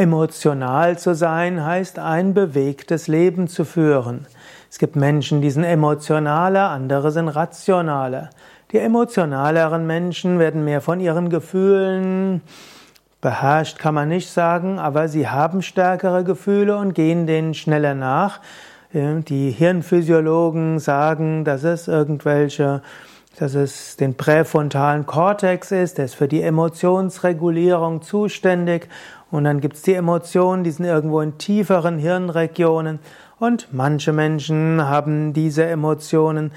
Emotional zu sein heißt ein bewegtes Leben zu führen. Es gibt Menschen, die sind emotionaler, andere sind rationaler. Die emotionaleren Menschen werden mehr von ihren Gefühlen beherrscht, kann man nicht sagen, aber sie haben stärkere Gefühle und gehen denen schneller nach. Die Hirnphysiologen sagen, dass es irgendwelche dass es den präfrontalen Kortex ist, der ist für die Emotionsregulierung zuständig. Und dann gibt es die Emotionen, die sind irgendwo in tieferen Hirnregionen. Und manche Menschen haben diese Emotionen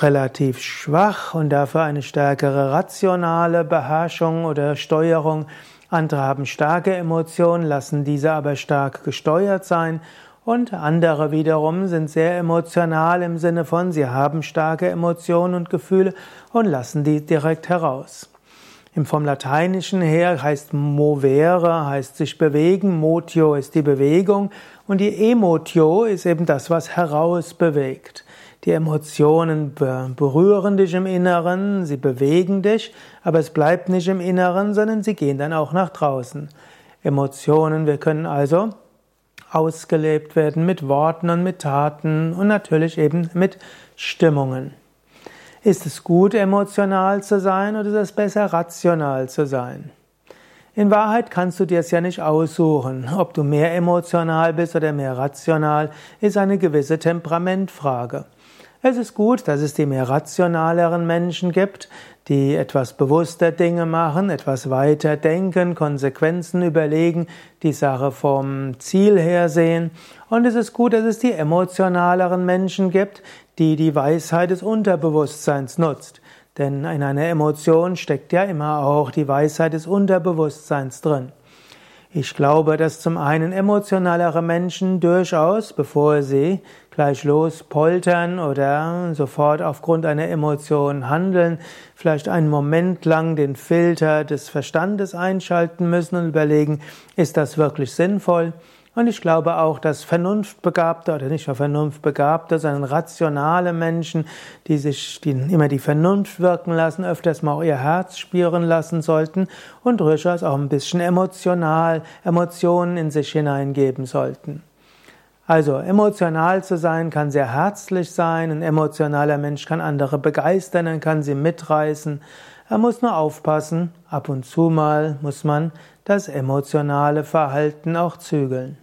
relativ schwach und dafür eine stärkere rationale Beherrschung oder Steuerung. Andere haben starke Emotionen, lassen diese aber stark gesteuert sein. Und andere wiederum sind sehr emotional im Sinne von, sie haben starke Emotionen und Gefühle und lassen die direkt heraus. Im vom Lateinischen her heißt movere, heißt sich bewegen, motio ist die Bewegung und die emotio ist eben das, was herausbewegt. Die Emotionen berühren dich im Inneren, sie bewegen dich, aber es bleibt nicht im Inneren, sondern sie gehen dann auch nach draußen. Emotionen, wir können also ausgelebt werden mit Worten und mit Taten und natürlich eben mit Stimmungen. Ist es gut, emotional zu sein oder ist es besser, rational zu sein? In Wahrheit kannst du dir es ja nicht aussuchen. Ob du mehr emotional bist oder mehr rational, ist eine gewisse Temperamentfrage. Es ist gut, dass es die mehr rationaleren Menschen gibt, die etwas bewusster Dinge machen, etwas weiter denken, Konsequenzen überlegen, die Sache vom Ziel her sehen. Und es ist gut, dass es die emotionaleren Menschen gibt, die die Weisheit des Unterbewusstseins nutzt. Denn in einer Emotion steckt ja immer auch die Weisheit des Unterbewusstseins drin. Ich glaube, dass zum einen emotionalere Menschen durchaus, bevor sie gleich los poltern oder sofort aufgrund einer Emotion handeln, vielleicht einen Moment lang den Filter des Verstandes einschalten müssen und überlegen, ist das wirklich sinnvoll? Und ich glaube auch, dass vernunftbegabte oder nicht nur vernunftbegabte, sondern rationale Menschen, die sich die immer die Vernunft wirken lassen, öfters mal auch ihr Herz spüren lassen sollten und durchaus auch ein bisschen emotional, Emotionen in sich hineingeben sollten. Also emotional zu sein kann sehr herzlich sein, ein emotionaler Mensch kann andere begeistern, er kann sie mitreißen. Er muss nur aufpassen, ab und zu mal muss man das emotionale Verhalten auch zügeln.